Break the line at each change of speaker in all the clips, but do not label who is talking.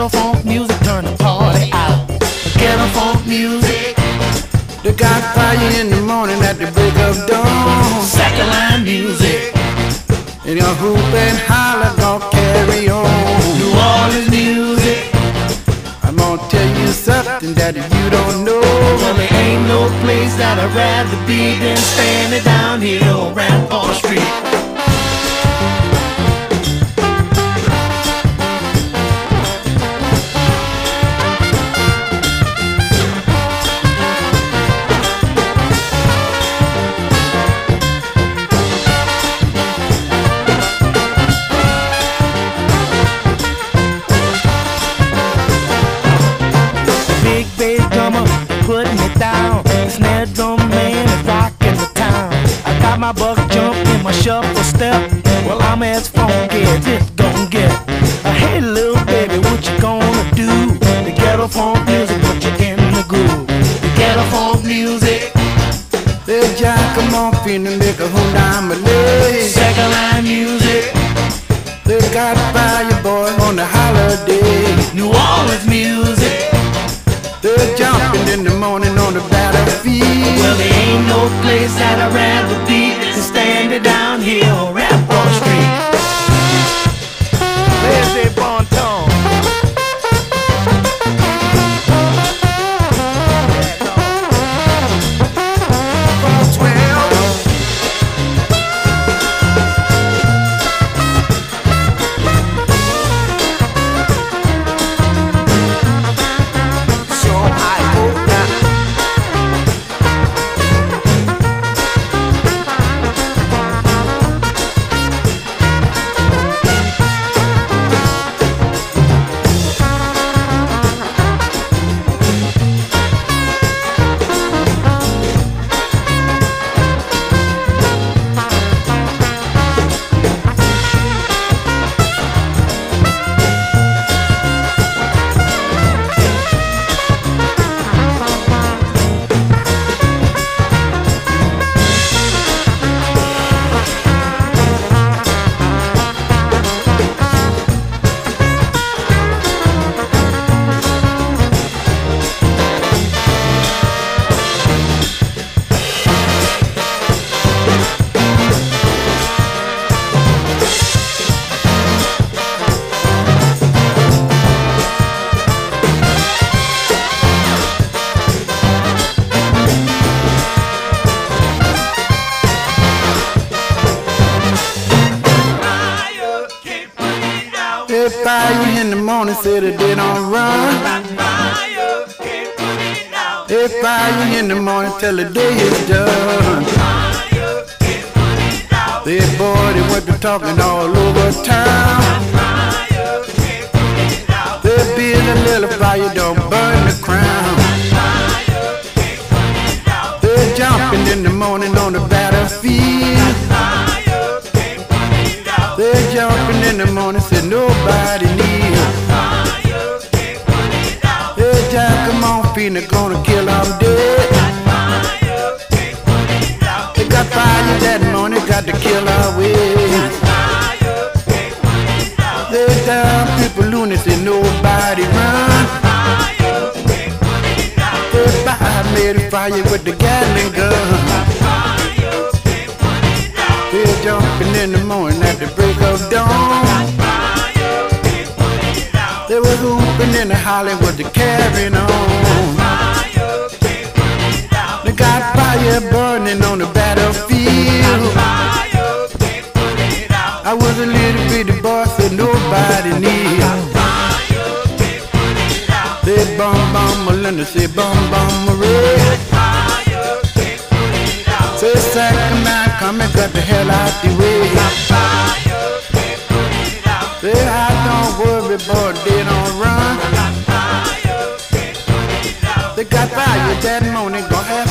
Ghetto funk music, turn the party out. The ghetto funk music.
Got fire in the morning at the break of dawn.
Second line music.
And your hoop and holler gonna carry on.
New Orleans music.
I'm gonna tell you something that you don't know.
Well, there ain't no place that I'd rather be than standing down here on Rampart Street.
They got fire boy on the holiday.
New Orleans music.
They're jumping in the morning on the battlefield.
Well, there ain't no place that I'd rather be than standing down here
in the morning till the day is done. They boy, they went to talking all over town. They build a little fire, don't burn the crown. They're jumping in the morning on the battlefield. They're jumping in the morning, said nobody near. Come on, Phoenix, gonna kill them dead. They got fire that morning, got to kill our way. They down people lunacy, nobody run. Fire made a fire with the Gatling gun. They're jumping in the morning at the break of dawn. They were hooping in the Hollywood to carrying on. They got fire burning on the battlefield. I was a little bitty boy, so nobody knew. They bum bum Melinda, say bum bum Marie. Say second man, come and cut the hell out the way. Say Boy, they don't run. They got fire that morning, gonna have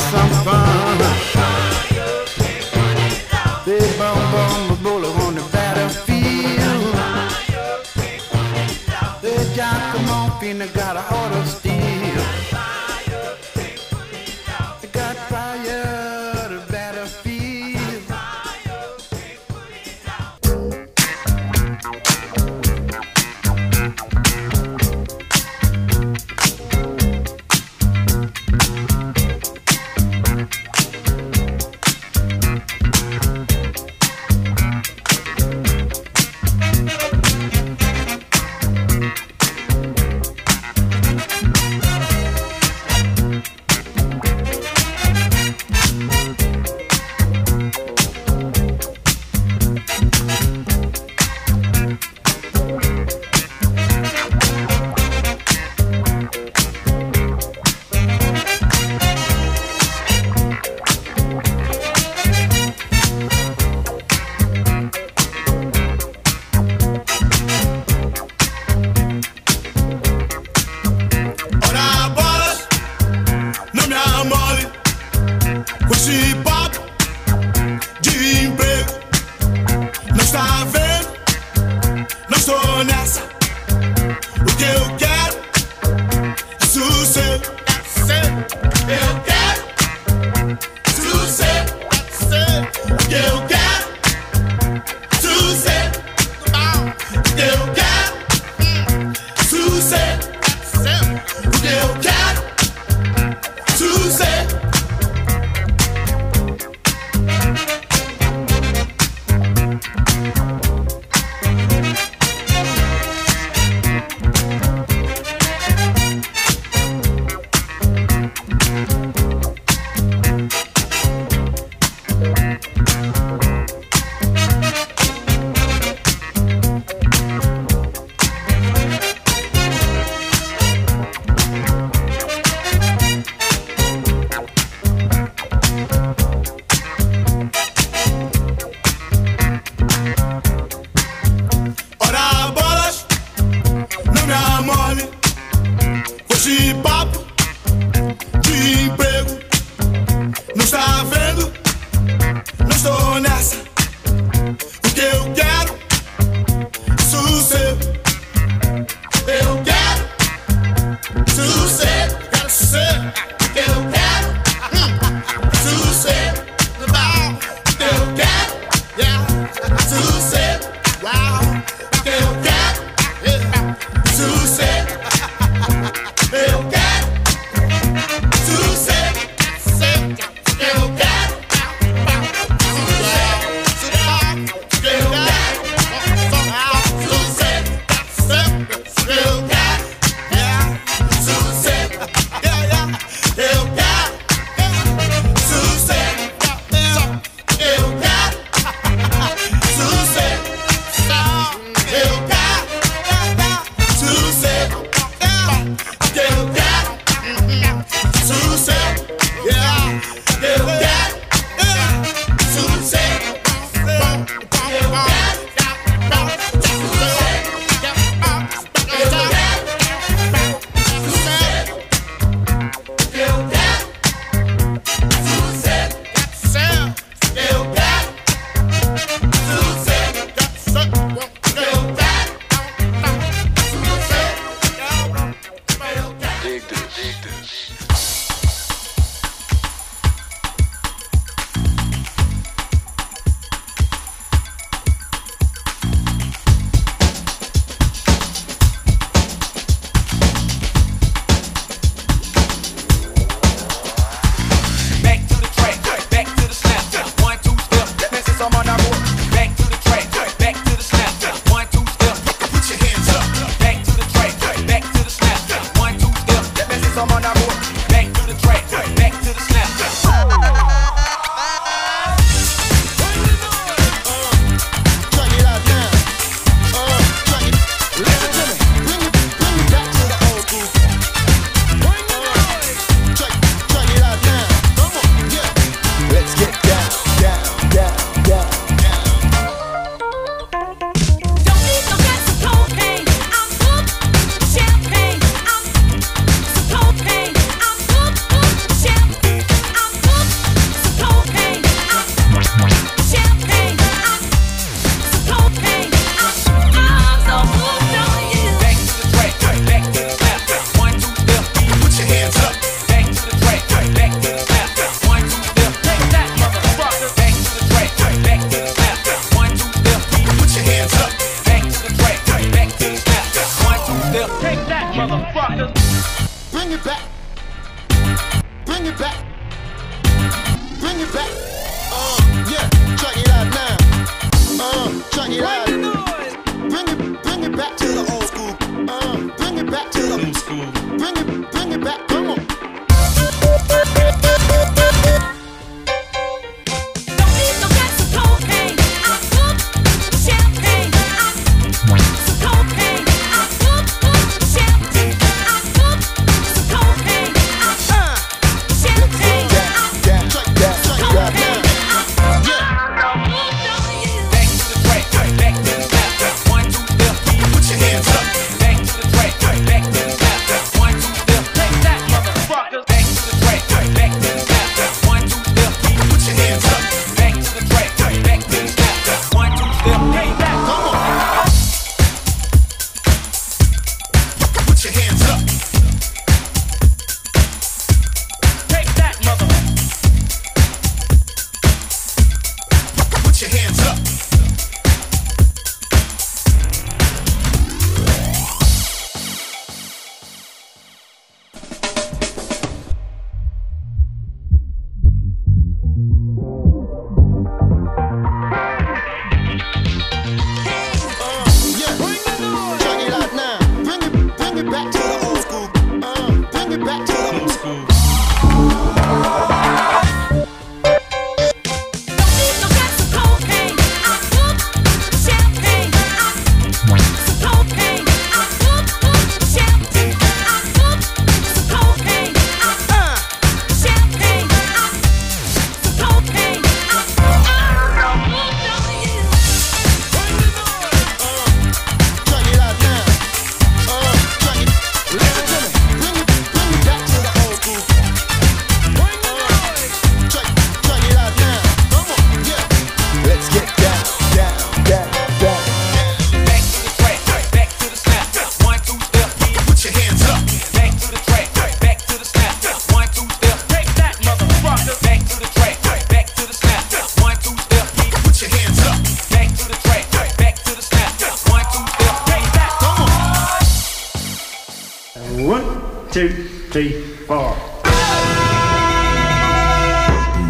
One, two, three, four.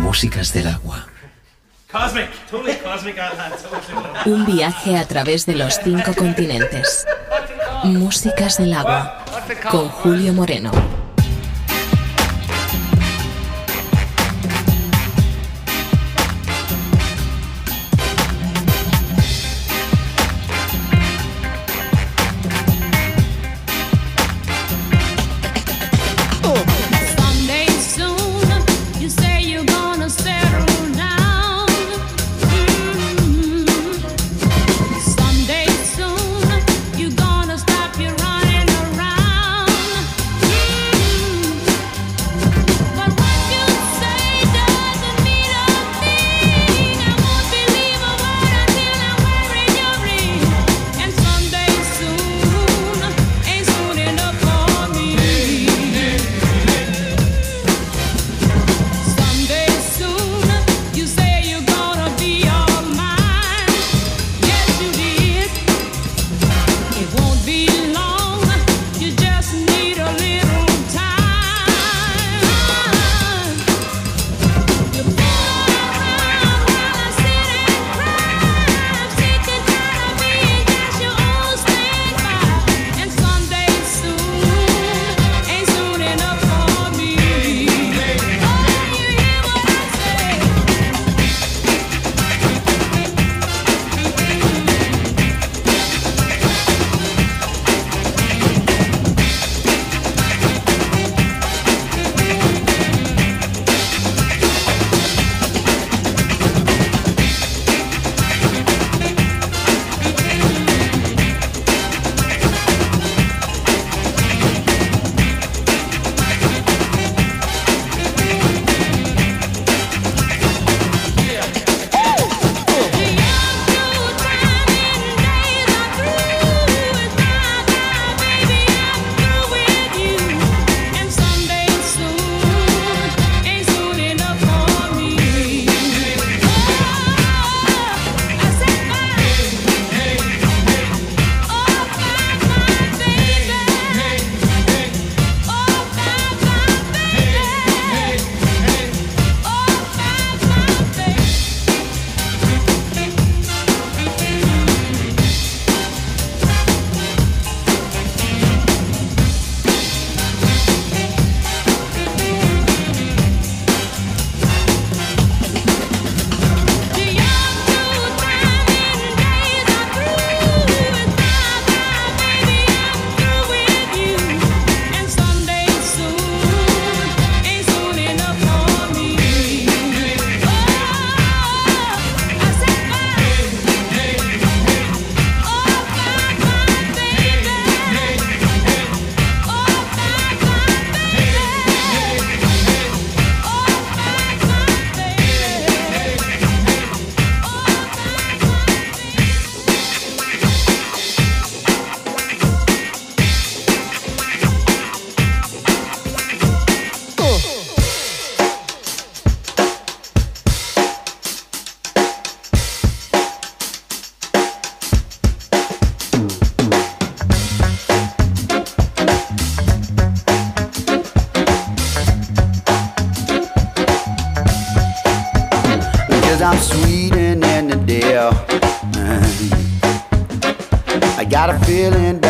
Músicas del agua. Cosmic, totally cosmic
Un viaje a través de los cinco continentes. Músicas del agua. Con Julio Moreno.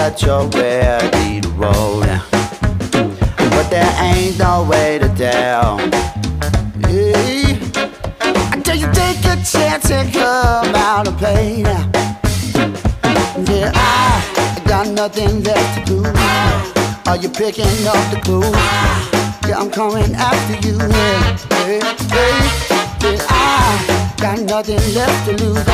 that you're ready to roll. But there ain't no way to tell. Hey, until you take a chance and come out and play now. Yeah, I got nothing left to do. Are you picking up the clue? Yeah, I'm coming after you. Yeah, yeah, yeah, yeah. I got nothing left to lose.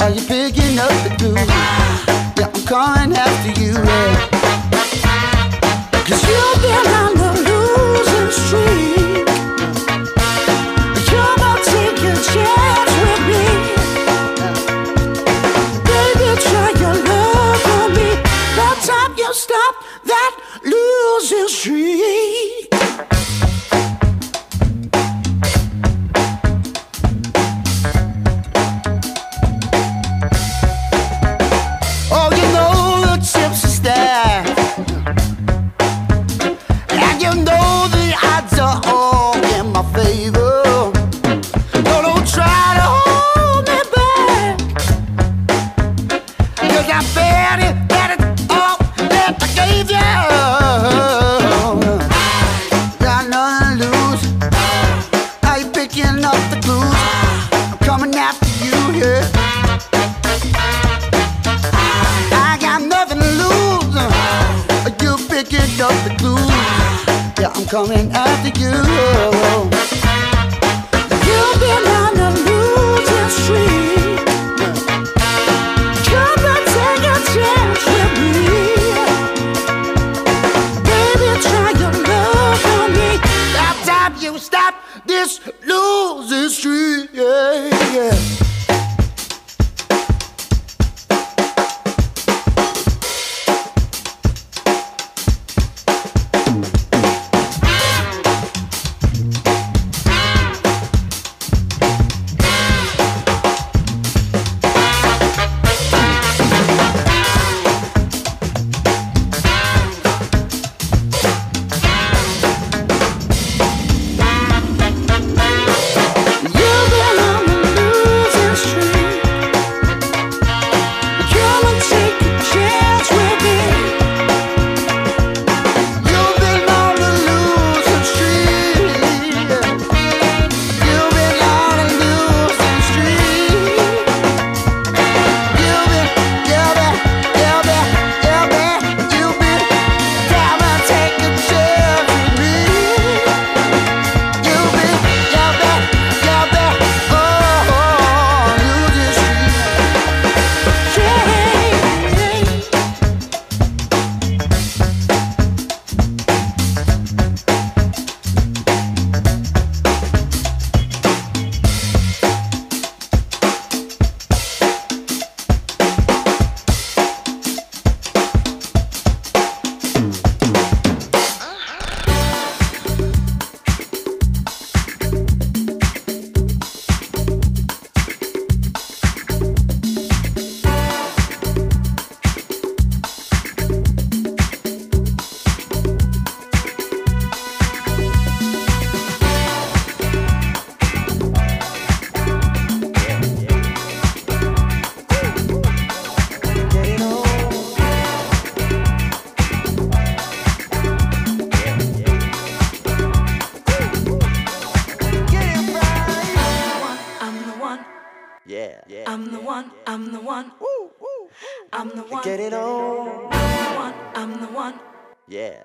Are you picking up the clues? Yeah, calling after you. Cause you've been on the losing streak. You're take chance with me. Baby, try your love on me. The time you stop that losing streak.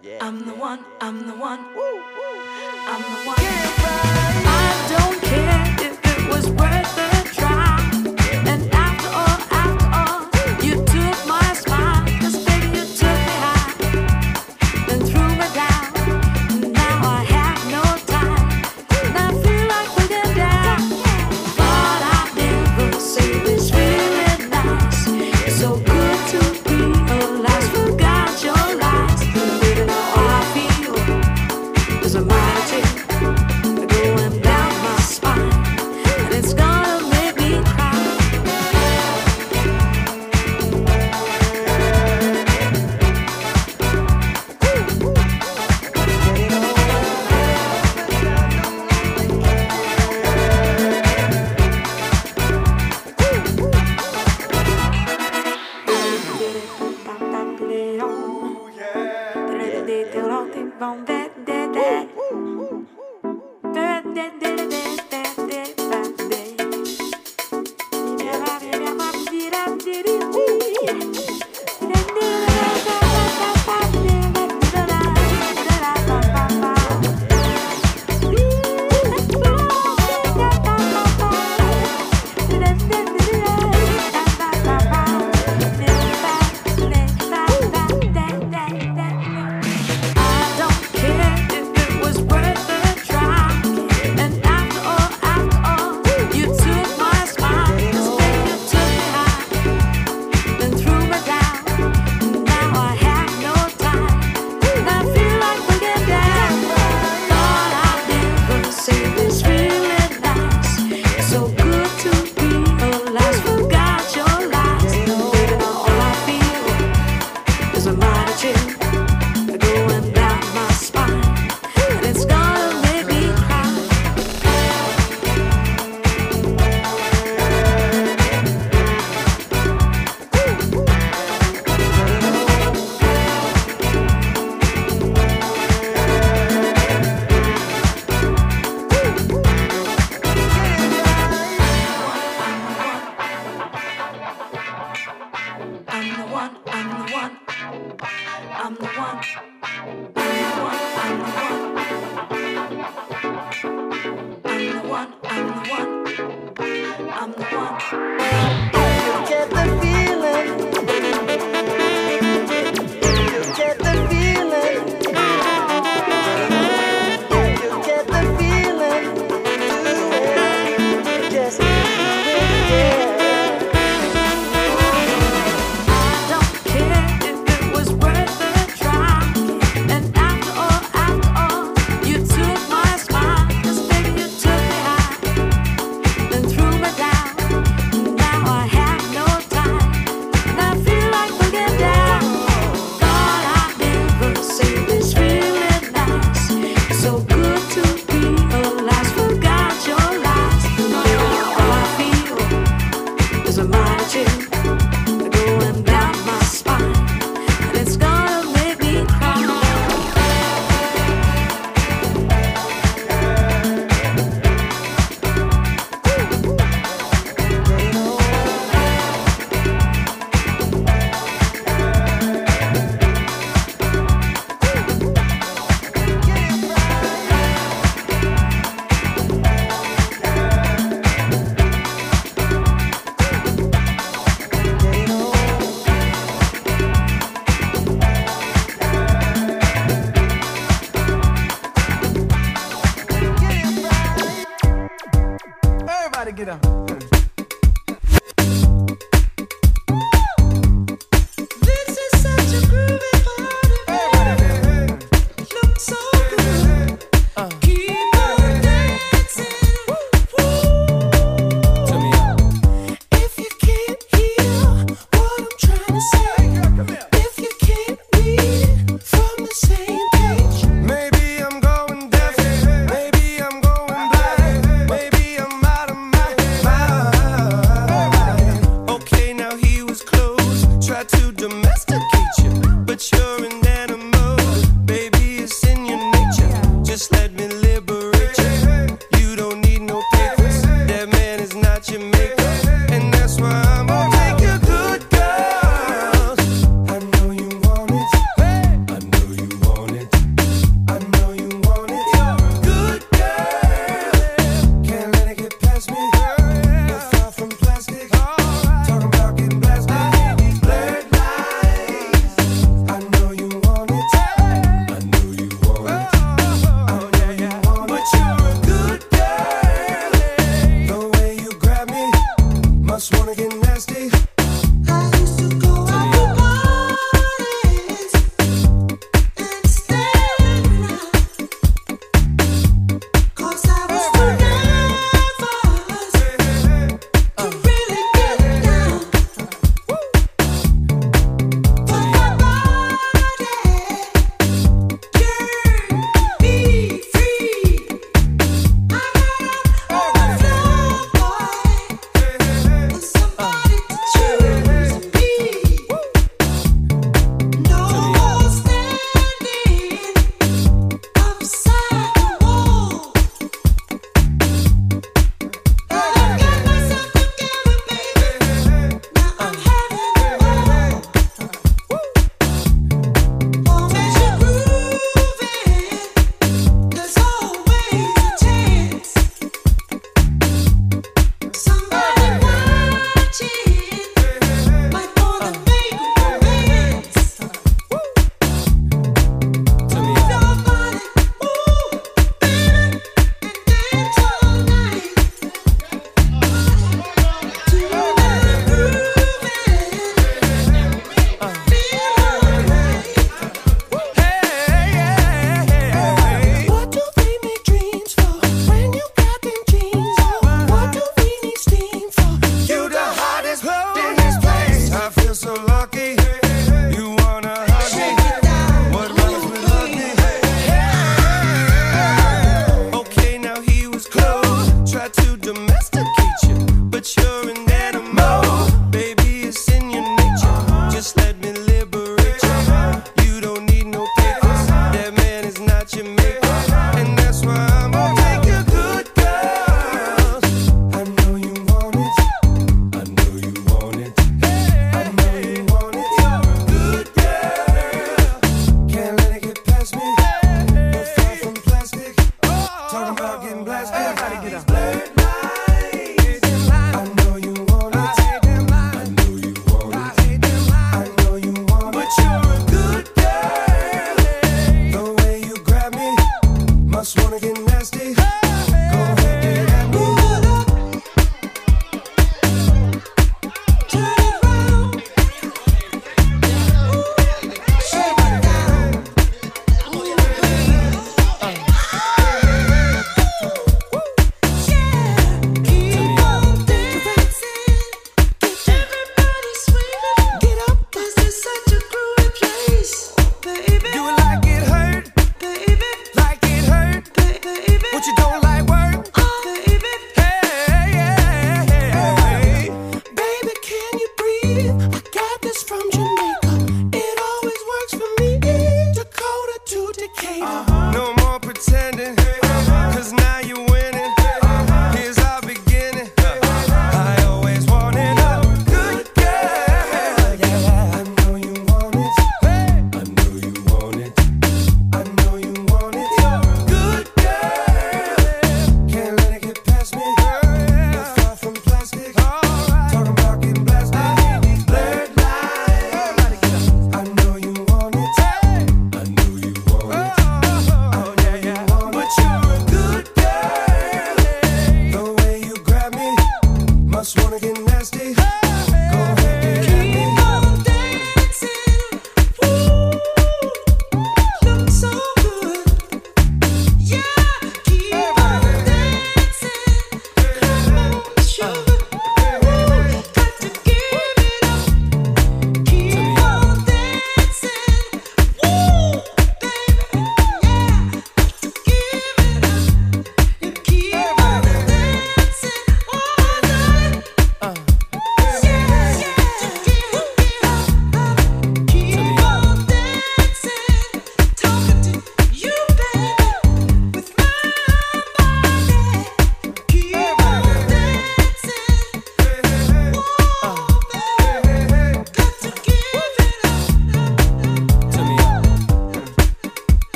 Yeah. I'm the
one, I'm the one.
Woo,
woo.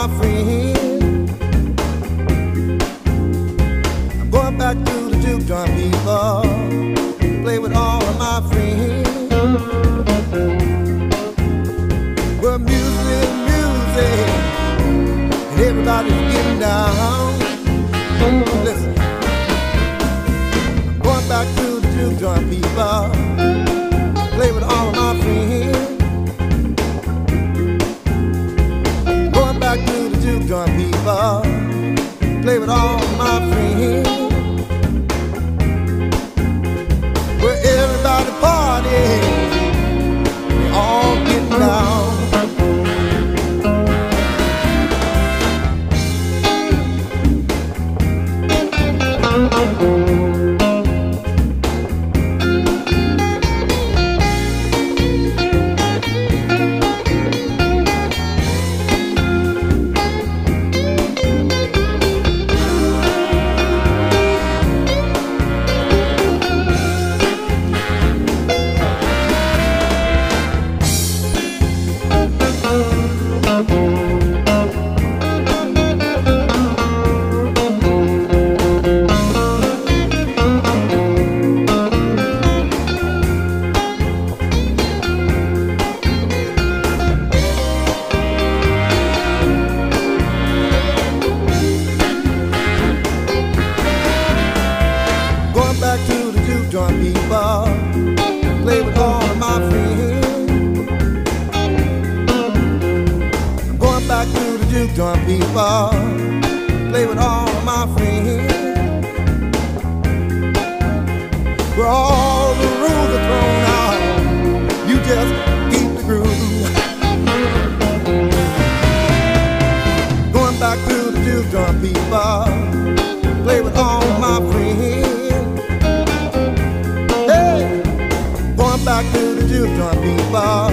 I'm going back to the juke joint people, play with all of my friends. Well, music, music, and everybody's getting down. Listen, I'm going back to the juke joint people all the rules are thrown out, you just keep the groove. Going back to the juke joint people, play with all my friends. Hey, going back to the juke joint people,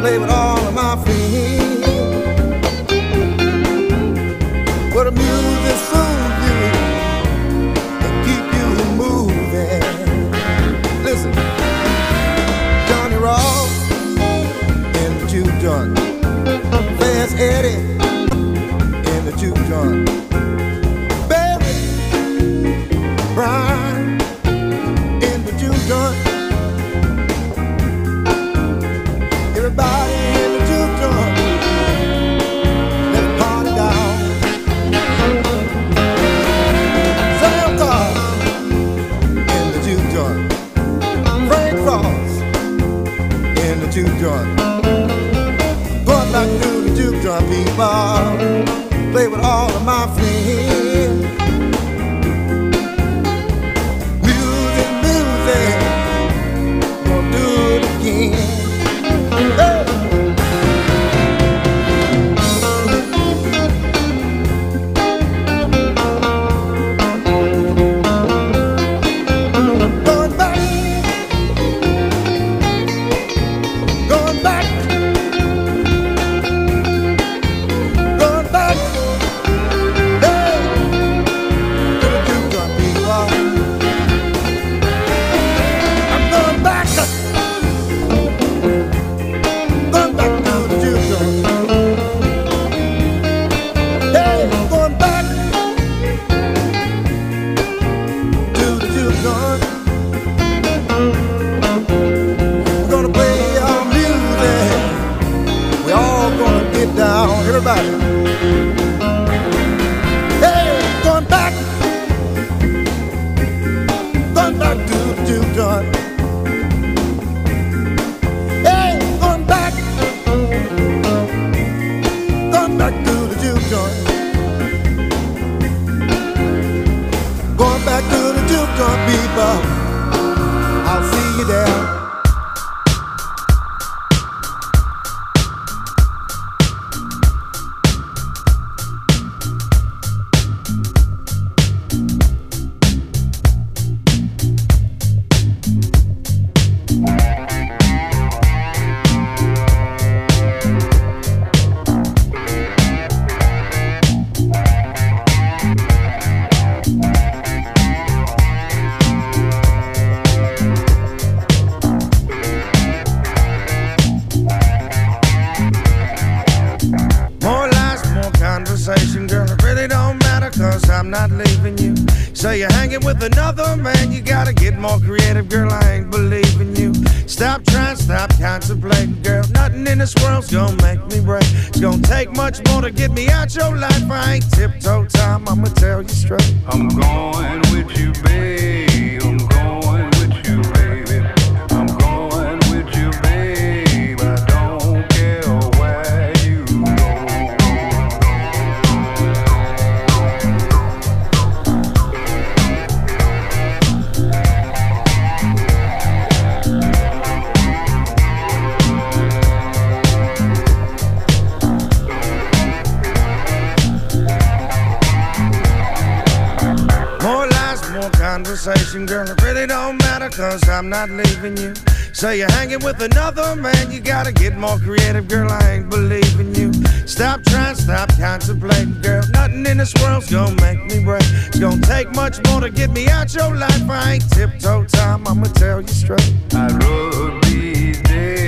play with all Eddie. In the juke joint,
conversation, girl. It really don't matter, cause I'm not leaving you. Say you're hanging with another man, you gotta get more creative, girl. I ain't believing you. Stop trying, stop contemplating, girl. Nothing in this world's gonna make me break. It's gonna take much more to get me out your life. I ain't tiptoe time, I'ma tell you straight.
I'd rather be dead.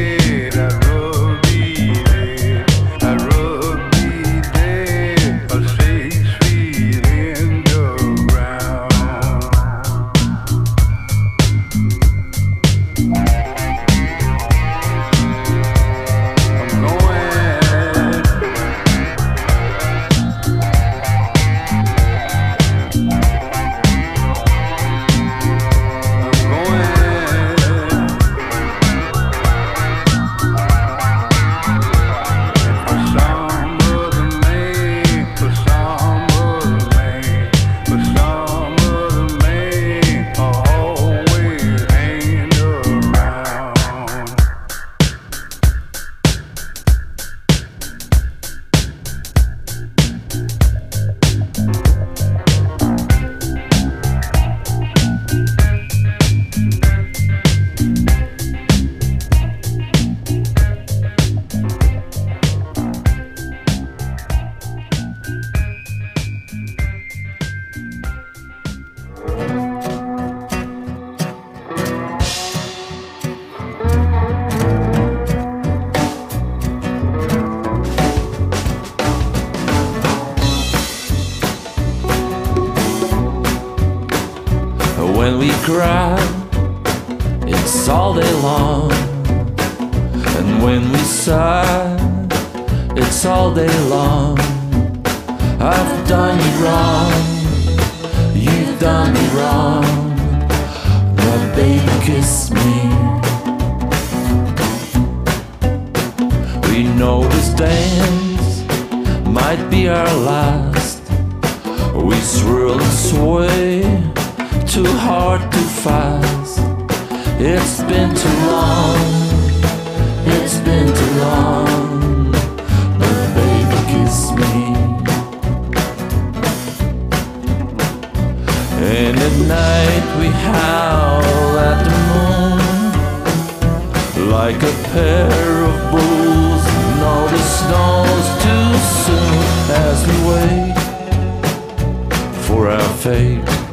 Cry, it's all day long. And when we sigh, it's all day long. I've done you wrong, you've done me wrong. But baby, kiss me. We know this dance might be our last. We swirl and sway, too hard, too fast. It's been too long, it's been too long. But baby, kiss me. And at night we howl at the moon like a pair of bulls. No, the snow's too soon as we wait for our fate.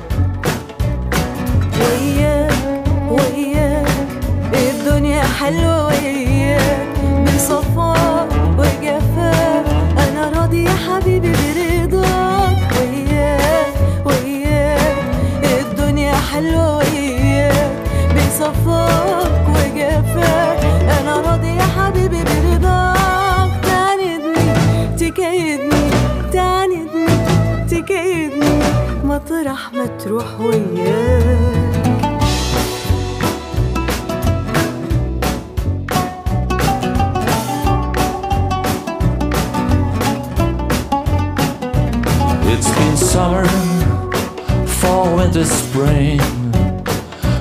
مطرح ما تروح وياك
It's been summer, fall, winter, spring.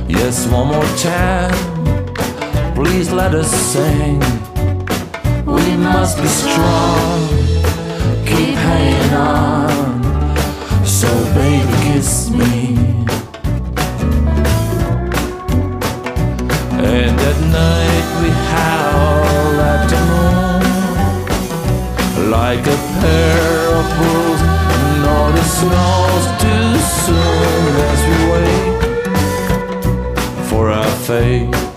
Yes, one more time, please let us sing. We must be strong, keep hanging on. So, baby, kiss me. And at night we howl at the moon like a pair of bulls. No, the snow's too soon as we wait for our fate.